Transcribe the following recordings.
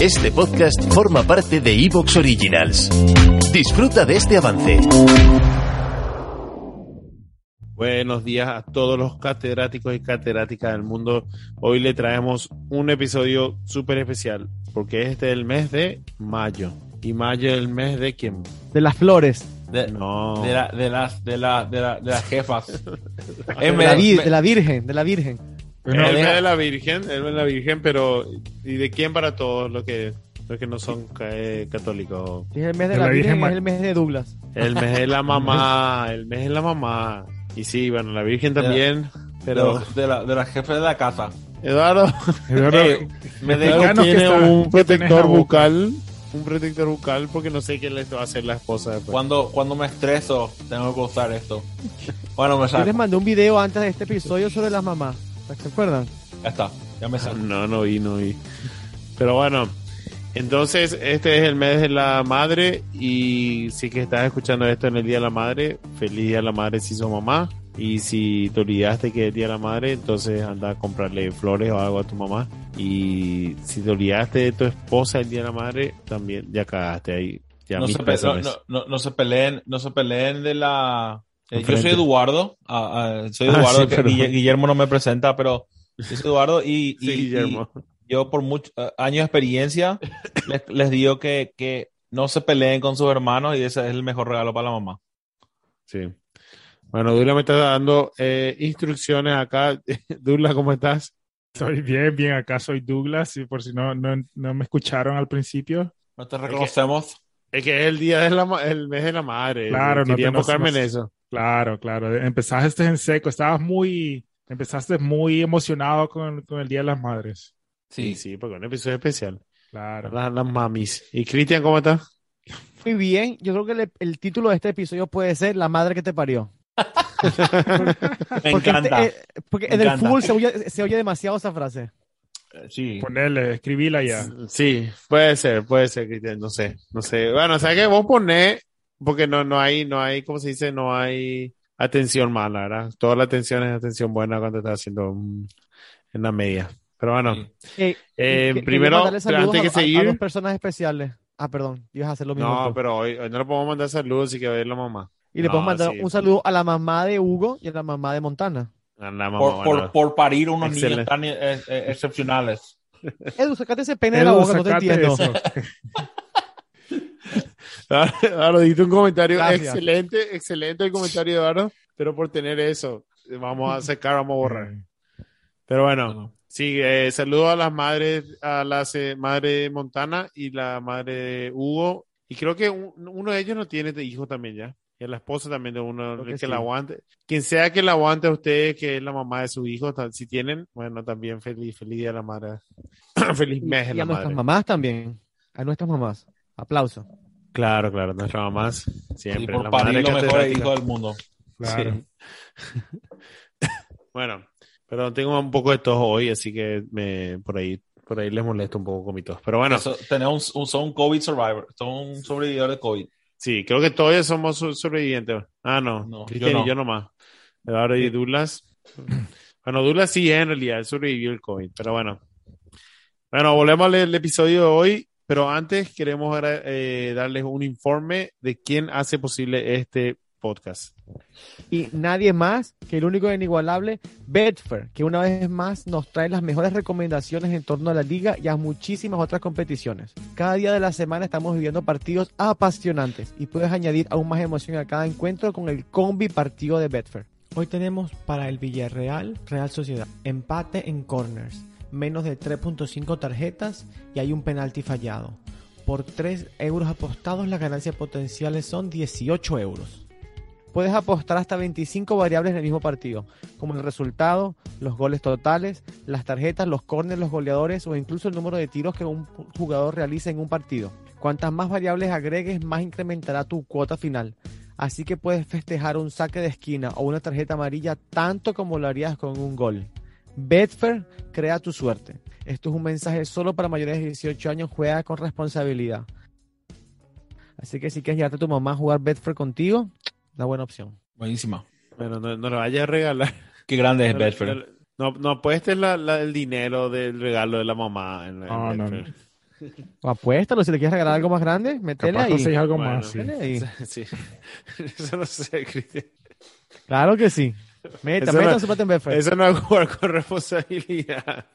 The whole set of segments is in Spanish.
Este podcast forma parte de Evox Originals. Disfruta de este avance. Buenos días a todos los catedráticos y catedráticas del mundo. Hoy le traemos un episodio súper especial porque este es el mes de mayo. ¿Y mayo es el mes de quién? De las flores. De, No. de, la- de las, de, la, de, la- de las jefas. De la, vi- de la Virgen, de la Virgen. El mes de la Virgen, el mes de la Virgen, pero ¿y de quién para todos los que, los que no son eh, católicos? Es el mes de, De la, la Virgen, Virgen es el mes de Douglas. El mes de la mamá, el mes de la mamá. Y sí, bueno, la Virgen también, pero de, de la, de las jefas de la casa. Eduardo Eduardo, Eh, me Eduardo que tiene un que protector la bucal, un protector bucal porque no sé qué le va a hacer la esposa después. cuando, cuando me estreso, tengo que usar esto. Bueno, me Yo les saco. mandé un video antes de este episodio sobre las mamás. ¿Se acuerdan? Ya está, ya me saco. No, no vi, no vi. Pero bueno, entonces este es el mes de la madre y si que estás escuchando esto en el Día de la Madre, feliz Día de la Madre si sos mamá. Y si te olvidaste que es el Día de la Madre, entonces anda a comprarle flores o algo a tu mamá. Y si te olvidaste de tu esposa el Día de la Madre, también ya cagaste ahí. Ya No se, pe- no, pésames. no, no, no se peleen, no se peleen de la. Eh, yo soy Eduardo, ah, ah, soy Ah, Eduardo, sí, que pero- Guille- Guillermo no me presenta, pero yo soy Eduardo y, Sí, y- Guillermo. y yo por muchos años de experiencia les, les digo que, que no se peleen con sus hermanos y ese es el mejor regalo para la mamá. Sí. Bueno, Dula me está dando eh, instrucciones acá. Dula, ¿cómo estás? Estoy bien, bien. Acá soy Douglas, y por si no, no, no me escucharon al principio. No te reconocemos. Es que es el día de la el mes de la madre. Claro, no te- enfocarme en eso. Claro, claro. Empezaste en seco, estabas muy, empezaste muy emocionado con, con el Día de las Madres. Sí, sí, porque un episodio especial. Claro. Las, las mamis. ¿Y Cristian, cómo está? Muy bien. Yo creo que le- el título de este episodio puede ser La madre que te parió. Me Porque, encanta. este- eh, porque Me en el fútbol se oye, se oye demasiado esa frase. sí. Ponerle, escribíla ya. Sí, puede ser, puede ser, Cristian, no sé, no sé. Bueno, o sea que vos ponés, porque no, no hay, no hay, ¿cómo se dice? No hay atención mala, ¿verdad? Toda la atención es atención buena cuando estás haciendo mm, en la media. Pero bueno, Sí. Eh, eh, que- primero, saludos antes que a- a- a seguir, dos personas especiales. Ah, perdón, ibas a hacer lo mismo. no, tú. pero hoy, hoy no le podemos mandar saludos y que ver la mamá. y le no, podemos mandar sí. un saludo a la mamá de Hugo y a la mamá de Montana. A la mamá, Por, bueno. por, por parir unos Excelente. niños tan eh, eh, excepcionales. Edu, sacate ese pene de la boca, no te entiendo. Eduardo, diste un comentario Gracias. excelente, excelente el comentario, Eduardo, pero por tener eso, vamos a sacar, vamos a borrar. Pero bueno, sí, eh, saludo a las madres, a las eh, madre de Montana y la madre de Hugo, y creo que un- uno de ellos no tiene hijo también ya, y a la esposa también de uno, que, que sí. la aguante. Quien sea que la aguante a usted, que es la mamá de su hijo, si tienen, bueno, también feliz, feliz día de la madre. feliz Y, mes de y la a nuestras madre. mamás también. A nuestras mamás. Aplauso. Claro, claro, nuestras mamás, siempre. Y por la parir mejores catedrática. hijos del mundo. Claro. Sí. bueno, pero tengo un poco de tos hoy, así que me, por ahí, por ahí les molesto un poco con mi tos. Pero bueno, Eso, tenemos un, un- son un COVID survivor, son un sobrevividor de COVID. sí, creo que todos somos so- sobrevivientes. Ah, no, No, Cristian yo no. y yo nomás. Eduardo y Dulas. Bueno, Dulas sí, en realidad, él sobrevivió el COVID, pero bueno. Bueno, volvemos al al episodio de hoy, pero antes queremos eh, darles un informe de quién hace posible este podcast. Y nadie más que el único e inigualable Betfair, que una vez más nos trae las mejores recomendaciones en torno a la liga y a muchísimas otras competiciones. Cada día de la semana estamos viviendo partidos apasionantes y puedes añadir aún más emoción a cada encuentro con el combi partido de Betfair. Hoy tenemos para el Villarreal Real Sociedad empate en corners, menos de 3.5 tarjetas y hay un penalti fallado. Por 3 euros apostados las ganancias potenciales son 18 euros. Puedes apostar hasta 25 variables en el mismo partido, como el resultado, los goles totales, las tarjetas, los corners, los goleadores o incluso el número de tiros que un jugador realiza en un partido. Cuantas más variables agregues, más incrementará tu cuota final. Así que puedes festejar un saque de esquina o una tarjeta amarilla tanto como lo harías con un gol. Betfair crea tu suerte. Esto es un mensaje solo para mayores de 18 años. Juega con responsabilidad. Así que si quieres llevarte a tu mamá a jugar Betfair contigo, una buena opción. Buenísima. Bueno, no, no lo vayas a regalar. Qué grande es No, Bedford. No, no apuestes la- la- el dinero del regalo de la mamá. En, en No, no, Betfair. O apuéstalo, si le quieres regalar algo más grande, métele ahí. algo Bueno. más. sí. Métele ahí. Sí. Eso no sé, Cristian. Claro que sí. Meta, metan no- su plata en Betfair. Eso no es jugar con responsabilidad.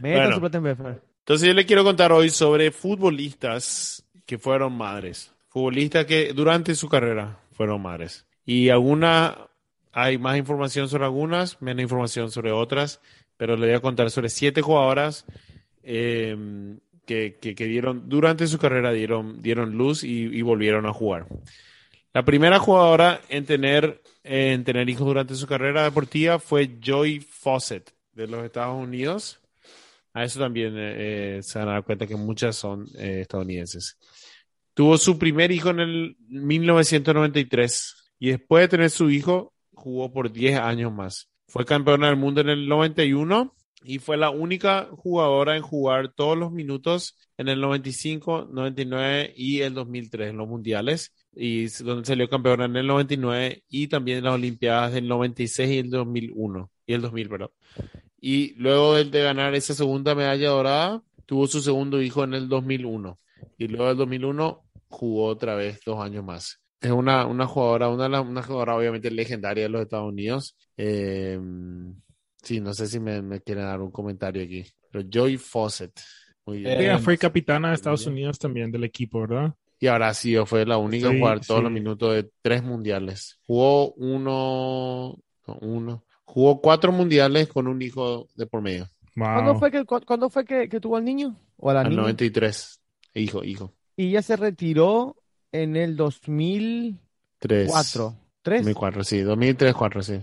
Metan bueno. su plata en Betfair. Entonces yo le quiero contar hoy sobre futbolistas que fueron madres. Futbolistas que durante su carrera fueron madres. Y algunas, hay más información sobre algunas, menos información sobre otras, pero le voy a contar sobre siete jugadoras eh, que, que- que dieron, durante su carrera dieron, dieron luz y, y volvieron a jugar. La primera jugadora en tener, en tener hijos durante su carrera deportiva fue Joy Fawcett de los Estados Unidos. A eso también eh, eh, se van a dar cuenta que muchas son eh, estadounidenses. Tuvo su primer hijo en el 1993 y después de tener su hijo jugó por 10 años más. Fue campeona del mundo en el 91 y fue la única jugadora en jugar todos los minutos en el 95, 99 y el 2003 en los mundiales y donde salió campeona en el 99 y también en las Olimpiadas del 96 y el 2001 y el 2000, perdón. Y luego de, ganar esa segunda medalla dorada, tuvo su segundo hijo en el 2001. Y luego del 2001 jugó otra vez dos años más. Es una, una jugadora, una, una jugadora obviamente legendaria de los Estados Unidos. Eh, sí, no sé si me, me quieren dar un comentario aquí. Pero Joy Fawcett. Muy bien. Ella fue capitana de Estados Unidos también del equipo, ¿verdad? Y ahora sí, fue la única en Sí, jugar todos sí. los minutos de tres mundiales. Jugó uno, no, uno, jugó cuatro mundiales con un hijo de por medio. ¿Cuándo fue, que, cu- ¿cuándo fue que, que tuvo al niño? ¿O a la Al niña? 93. Hijo, hijo. Y ella se retiró en el 2004. Tres. ¿Tres? 2004, sí. 2003, 2004, sí.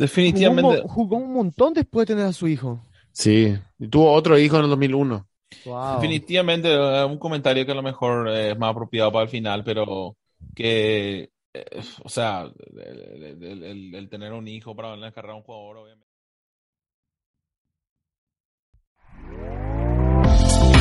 Definitivamente. jugó un montón después de tener a su hijo. Sí. Y tuvo otro hijo en el 2001. Wow. Definitivamente eh, un comentario que a lo mejor eh, es más apropiado para el final, pero que, eh, o sea, el, el- el- el tener un hijo para carrera a un jugador, obviamente.